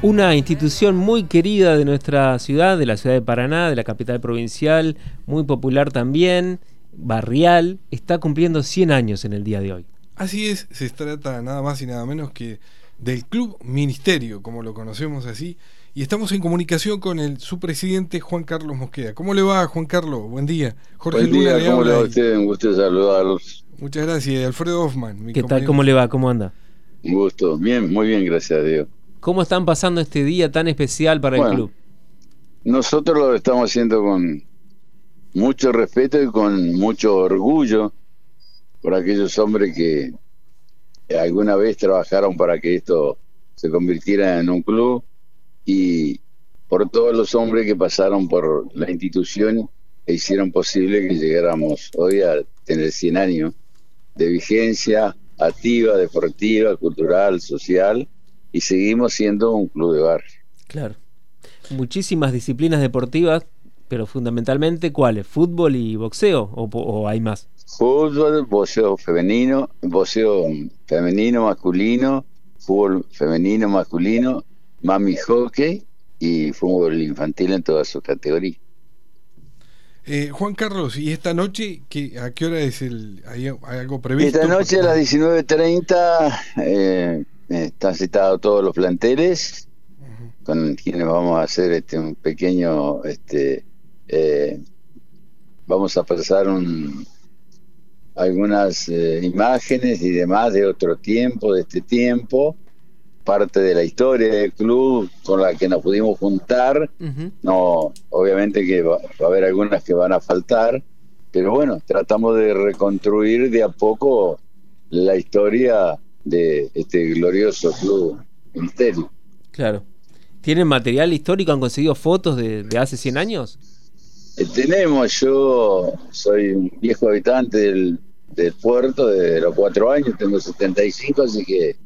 Una institución muy querida de nuestra ciudad, de la ciudad de Paraná, de la capital provincial, muy popular también, barrial, está cumpliendo 100 años en el día de hoy. Así es, se trata nada más y nada menos que del Club Ministerio, como lo conocemos así, y estamos en comunicación con el su presidente Juan Carlos Mosqueda. ¿Cómo le va, Juan Carlos? Buen día. Jorge Buen día, ¿cómo le va a usted? Un gusto saludarlos. Muchas gracias. Alfredo Hoffman. ¿Qué tal? ¿Cómo le va? ¿Cómo anda? Un gusto. Bien, muy bien, gracias a Dios. ¿Cómo están pasando este día tan especial para el club? Nosotros lo estamos haciendo con mucho respeto y con mucho orgullo por aquellos hombres que alguna vez trabajaron para que esto se convirtiera en un club y por todos los hombres que pasaron por la institución e hicieron posible que llegáramos hoy a tener 100 años de vigencia activa, deportiva, cultural, social y seguimos siendo un club de barrio. Claro. Muchísimas disciplinas deportivas, pero fundamentalmente ¿cuáles? ¿Fútbol y boxeo o, hay más? Fútbol, boxeo femenino, boxeo femenino, masculino, fútbol femenino, masculino, mami hockey y fútbol infantil en todas sus categorías. Eh, Juan Carlos, ¿y esta noche qué, a qué hora es el hay, algo previsto? Esta noche a las 19.30 eh, están citados todos los planteles. Con quienes vamos a hacer este un pequeño este eh, vamos a pasar un, algunas eh, imágenes y demás de otro tiempo de este tiempo parte de la historia del club con la que nos pudimos juntar. No obviamente que va, va a haber algunas que van a faltar pero bueno tratamos de reconstruir de a poco la historia de este glorioso club Misterio. Claro. ¿Tienen material histórico? ¿Han conseguido fotos de, hace 100 años? Eh, tenemos, yo soy un viejo habitante del, puerto de los cuatro años, tengo 75, así que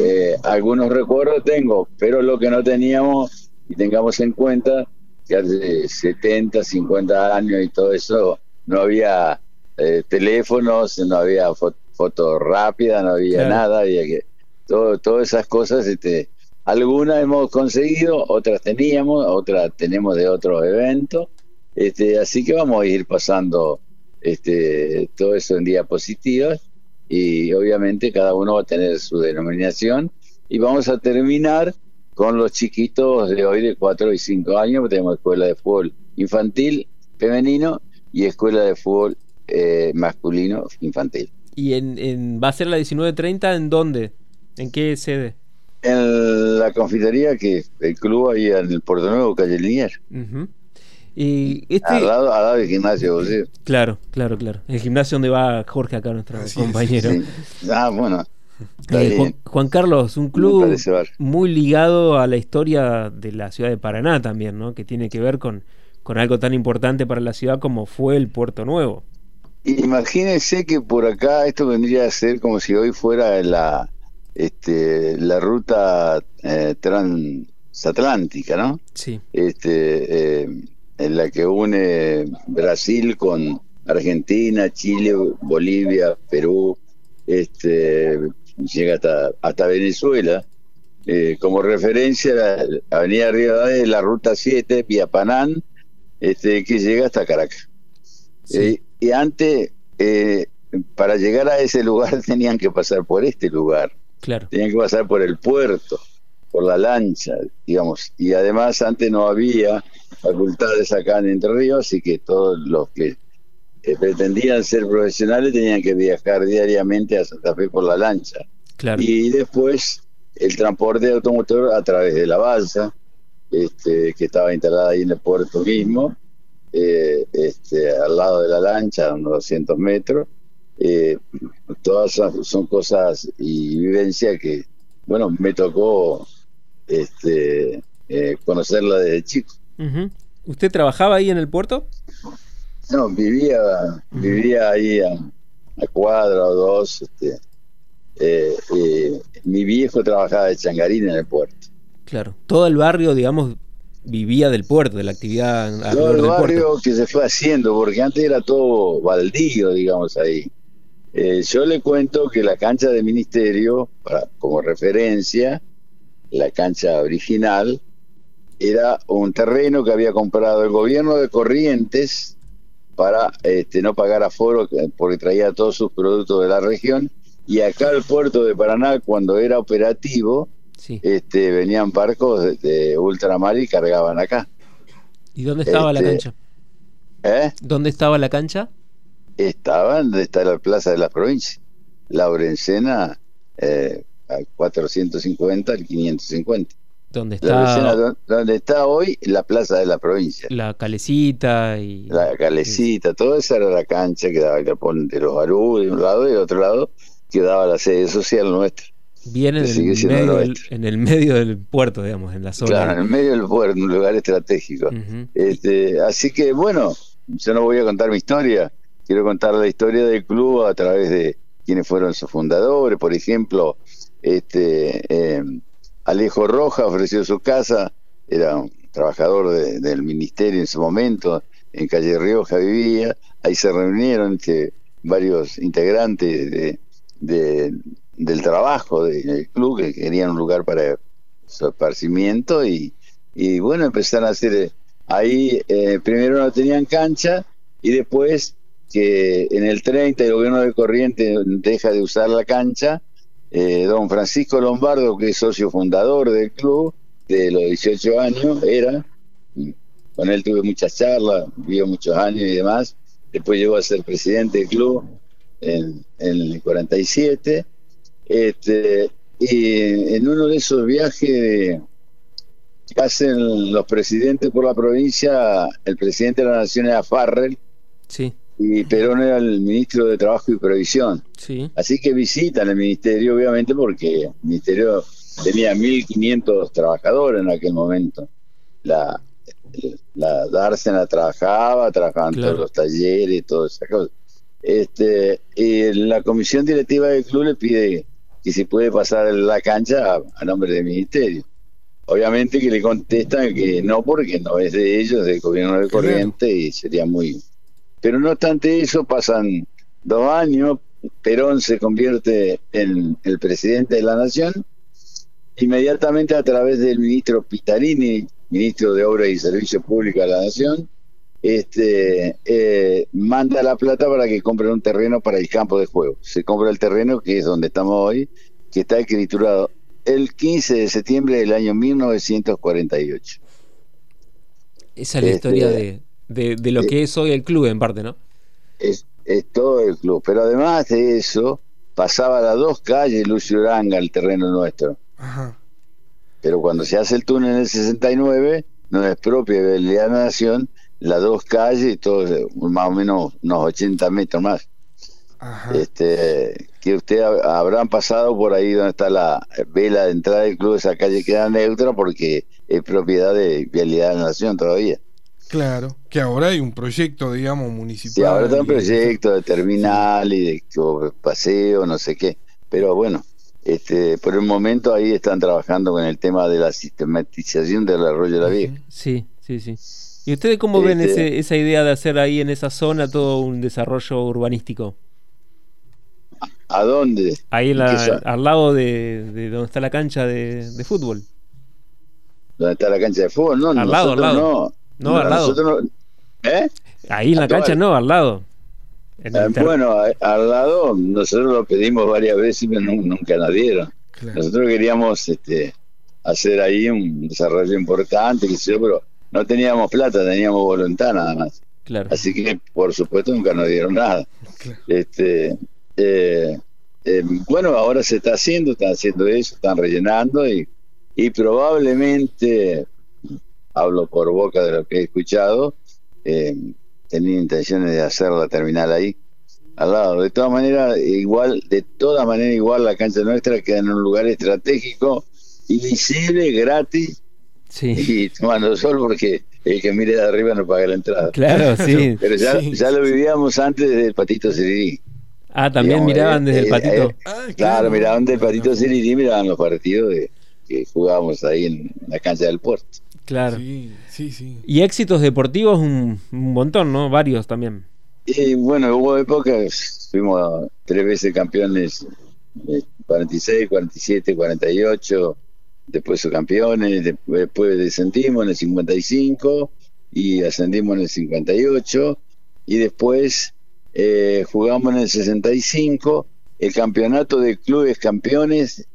eh, algunos recuerdos tengo, pero lo que no teníamos y tengamos en cuenta que hace 70, 50 años y todo eso no había eh, teléfonos, no había fotos foto rápida, no había nada, había que todo, todas esas cosas, este, algunas hemos conseguido, otras teníamos, otras tenemos de otros eventos, este, así que vamos a ir pasando este, todo eso en diapositivas y obviamente cada uno va a tener su denominación y vamos a terminar con los chiquitos de hoy de 4 y 5 años, tenemos escuela de fútbol infantil, femenino y escuela de fútbol eh, masculino infantil. ¿Y en, va a ser la 19.30 en dónde? ¿En qué sede? En la confitería que el club ahí en el Puerto Nuevo, calle Linier. Y este... al, lado, del gimnasio, ¿sí? Claro, claro, claro. El gimnasio donde va Jorge acá, nuestro compañero. Ah, bueno. Eh, Juan, Carlos, un club muy ligado a la historia de la ciudad de Paraná también, ¿no? Que tiene que ver con, con algo tan importante para la ciudad como fue el Puerto Nuevo. Imagínense que por acá esto vendría a ser como si hoy fuera la este la ruta eh, transatlántica, ¿no? Sí. Este, eh, en la que une Brasil con Argentina, Chile, Bolivia, Perú, este, llega hasta, hasta Venezuela. Eh, como referencia, la Avenida Río de la Ruta 7, Vía Panán, este, que llega hasta Caracas. Sí y antes, eh, para llegar a ese lugar tenían que pasar por este lugar. Claro. Tenían que pasar por el puerto, por la lancha, digamos. Y además antes no había facultades acá en Entre Ríos, así que todos los que eh, pretendían ser profesionales tenían que viajar diariamente a Santa Fe por la lancha. Claro. Y después el transporte automotor a través de la balsa, este, que estaba instalada ahí en el puerto mismo, eh, este, al lado de la lancha, a unos 200 metros. Eh, todas son cosas y vivencias que, bueno, me tocó este, eh, conocerla desde chico. ¿Usted trabajaba ahí en el puerto? No, vivía, vivía ahí a, a cuadra o dos. Este, mi viejo trabajaba de changarín en el puerto. Claro, todo el barrio, digamos, vivía del puerto, de la actividad todo el barrio que se fue haciendo, porque antes era todo baldío, digamos ahí. Eh, yo le cuento que la cancha de ministerio, para, como referencia, la cancha original, era un terreno que había comprado el gobierno de Corrientes para este, no pagar aforo porque traía todos sus productos de la región y acá el puerto de Paraná cuando era operativo este, venían barcos de, ultramar y cargaban acá. ¿Y dónde estaba la este, cancha? ¿Eh? ¿Dónde estaba la cancha? Estaba donde está la plaza de la provincia. Laurencena eh, al 450 al 550. ¿Dónde está? donde está hoy la plaza de la provincia. La calecita y. La calecita, todo eso era la cancha que daba el de los Barú de un lado y del otro lado quedaba la sede social nuestra. Viene en el, medio, del puerto, digamos, en la zona. Claro, en el medio del puerto, un lugar estratégico. este, así que, bueno, yo no voy a contar mi historia, quiero contar la historia del club a través de quienes fueron sus fundadores. Por ejemplo, este eh, Alejo Roja ofreció su casa, era un trabajador del ministerio en su momento, en Calle Rioja vivía, ahí se reunieron este, varios integrantes de del trabajo del club, que querían un lugar para su esparcimiento y, y bueno, empezaron a hacer ahí, eh, primero no tenían cancha y después que en el 30 el gobierno de Corriente deja de usar la cancha, eh, don Francisco Lombardo, que es socio fundador del club, de los 18 años, era, con él tuve muchas charlas, vivió muchos años y demás, después llegó a ser presidente del club en, en el 47 este, y en uno de esos viajes que hacen los presidentes por la provincia, el presidente de la Nación era Farrell. Sí. Y Perón era el ministro de Trabajo y Previsión. Sí. Así que visitan el ministerio, obviamente, porque el ministerio tenía 1.500 trabajadores en aquel momento. La, la Dársena trabajaba, trabajaban todos los talleres, todas esas cosas. Este, y la comisión directiva del club le pide y se puede pasar la cancha a, nombre del ministerio. Obviamente que le contestan que no, porque no es de ellos, del gobierno de corriente, y sería muy... Pero no obstante eso, pasan dos años, Perón se convierte en el presidente de la nación, inmediatamente a través del ministro Pitarini, ministro de Obras y Servicios Públicos de la Nación, este, eh, manda la plata para que compren un terreno para el campo de juego. Se compra el terreno, que es donde estamos hoy, que está escriturado el 15 de septiembre del año 1948. Esa es la historia este, de, de, lo que es hoy el club, en parte, ¿no? Es, todo el club, pero además de eso, pasaba las dos calles Lucio Uranga, el terreno nuestro. Pero cuando se hace el túnel en el 69, no es propia de la Nación, las dos calles, todo, más o menos unos 80 metros más. Este, que usted habrán pasado por ahí donde está la vela de entrada del club, esa calle queda neutra porque es propiedad de Vialidad de la Nación todavía. Claro, que ahora hay un proyecto, digamos, municipal. Sí, ahora está un proyecto de terminal y de paseo, no sé qué. Pero bueno, este, por el momento ahí están trabajando con el tema de la sistematización del arroyo de la Vieja. Sí, sí, sí. ¿Y ustedes cómo ven este, esa idea de hacer ahí en esa zona todo un desarrollo urbanístico? ¿A dónde? Ahí al lado de, donde está la cancha de, fútbol. ¿Dónde está la cancha de fútbol? No, al lado, al lado. No, al lado. ¿Eh? Ahí en la cancha no, al lado. Eh, bueno, al lado nosotros lo pedimos varias veces y nunca nos dieron. Nosotros queríamos este, hacer ahí un desarrollo importante, que sé pero no teníamos plata, teníamos voluntad nada más. Claro. Así que, por supuesto, nunca nos dieron nada. Este, eh, eh, bueno, ahora se está haciendo, están haciendo eso, están rellenando y, y probablemente, hablo por boca de lo que he escuchado, eh, tenía intenciones de hacer la terminal ahí al lado. De todas maneras, igual, de todas maneras, igual la cancha nuestra queda en un lugar estratégico y visible, gratis sí. y tomando sol porque el que mire de arriba no paga la entrada. Claro, sí. Pero ya, ya lo vivíamos antes del Patito Sirirí. Ah, también miraban desde el eh, Patito. Eh, ah, claro, miraban del Patito Sirirí, miraban los partidos de, que jugábamos ahí en la cancha del puerto. Claro. Sí, sí, sí. Y éxitos deportivos un, montón, ¿no? Varios también. Y bueno, hubo épocas, fuimos tres veces campeones, 46, 47, 48, después subcampeones, después descendimos en el 55 y ascendimos en el 58 y después eh, jugamos en el 65 el campeonato de clubes campeones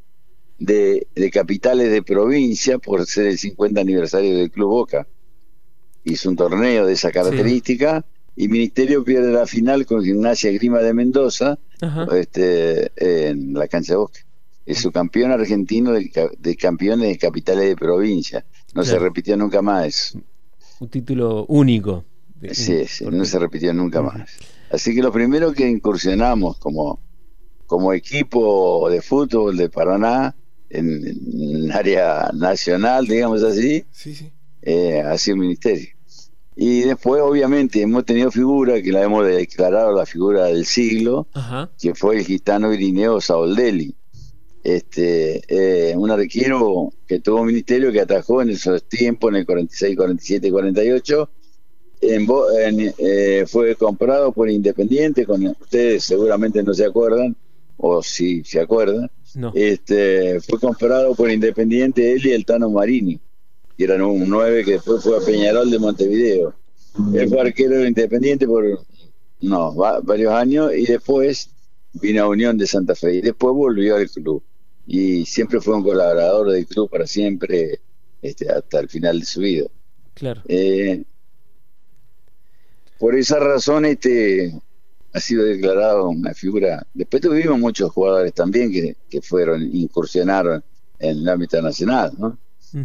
de, capitales de provincia por ser el 50 aniversario del Club Boca. Hizo un torneo de esa característica y Ministerio pierde la final con Gimnasia Grima de Mendoza este, en la cancha de Boca. Es su campeón argentino de, campeones de capitales de provincia. No se repitió nunca más. Un título único. Sí, sí no se repitió nunca más. Así que lo primero que incursionamos como, como equipo de fútbol de Paraná en, área nacional, digamos así, eh, ha sido ministerio. Y después, obviamente, hemos tenido figuras que la hemos declarado la figura del siglo, que fue el gitano Irineo Saoldeli. Este, eh, un arquero que tuvo ministerio que atajó en esos tiempos, en el 46, 47 y 48. En, eh, fue comprado por Independiente, con ustedes seguramente no se acuerdan, o si se acuerdan, este, fue comprado por Independiente él y el Tano Marini, que eran un 9 que después fue a Peñarol de Montevideo. Él fue arquero Independiente por no, varios años y después vino a Unión de Santa Fe y después volvió al club. Y siempre fue un colaborador del club para siempre, este, hasta el final de su vida. Claro. Eh, por esa razón, este, ha sido declarado una figura. Después tuvimos muchos jugadores también que, que fueron, incursionaron en el ámbito nacional, ¿no?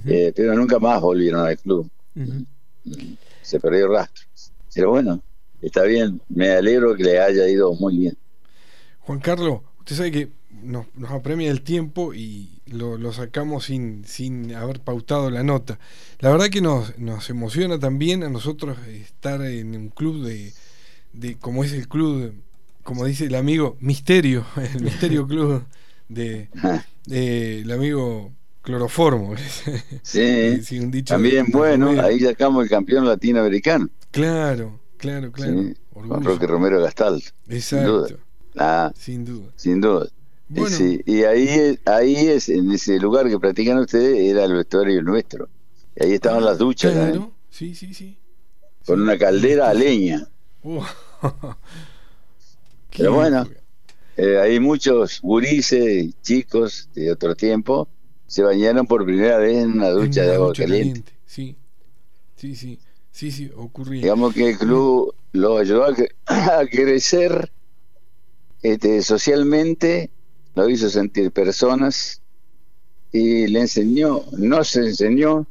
Eh, pero nunca más volvieron al club. Se perdió el rastro. Pero bueno, está bien, me alegro que le haya ido muy bien. Juan Carlos, usted sabe que nos, nos apremia el tiempo y lo, lo, sacamos sin, sin haber pautado la nota. La verdad que nos, nos emociona también a nosotros estar en un club de, de como es el club, como dice el amigo Misterio, el Misterio Club de, el amigo Cloroformo. Sí, también bueno, ahí sacamos el campeón latinoamericano. Claro, claro, claro. con Roque Romero Gastal. Exacto. Sin duda. Ah, sin duda. Sin duda. Eh, y ahí, ahí es, en ese lugar que practican ustedes, era el vestuario nuestro. Y ahí estaban las duchas. Claro, sí, sí, sí. Con una caldera a leña. Pero bueno, eh, hay muchos gurises, chicos de otro tiempo, se bañaron por primera vez en una ducha de agua caliente. Sí, sí, sí, sí, sí, ocurría. Digamos que el club lo ayudó a, crecer este, socialmente, lo hizo sentir personas y le enseñó, nos enseñó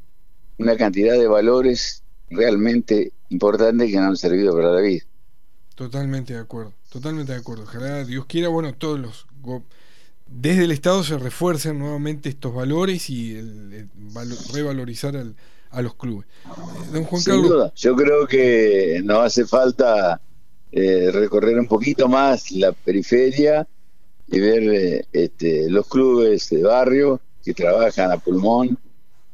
una cantidad de valores realmente importante que nos han servido para la vida. Totalmente de acuerdo, totalmente de acuerdo. Ojalá Dios quiera, bueno, todos los desde el Estado se refuercen nuevamente estos valores y el, revalorizar a los clubes. Eh, don Juan Sin Duda. Yo creo que nos hace falta eh, recorrer un poquito más la periferia y ver eh, este, los clubes de barrio que trabajan a pulmón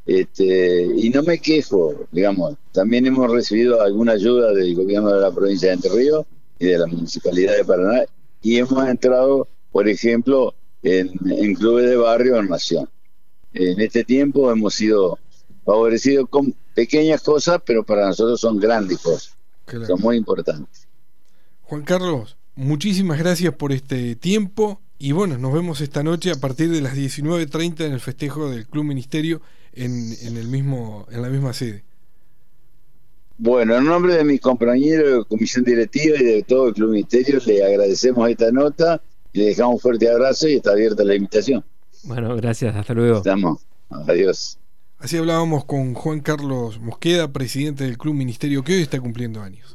este, y no me quejo, digamos, también hemos recibido alguna ayuda del gobierno de la provincia de Entre Ríos y de la municipalidad de Paraná y hemos entrado, por ejemplo, en, clubes de barrio en Nación. En este tiempo hemos sido favorecidos con pequeñas cosas, pero para nosotros son grandes cosas, son muy importantes. Juan Carlos, muchísimas gracias por este tiempo y bueno, nos vemos esta noche a partir de las 19.30 en el festejo del Club Ministerio en, en, el mismo, en la misma sede. Bueno, en nombre de mis compañeros de comisión directiva y de todo el Club Ministerio, le agradecemos esta nota, le dejamos un fuerte abrazo y está abierta la invitación. Bueno, gracias, hasta luego. Estamos, adiós. Así hablábamos con Juan Carlos Mosqueda, presidente del Club Ministerio, que hoy está cumpliendo años.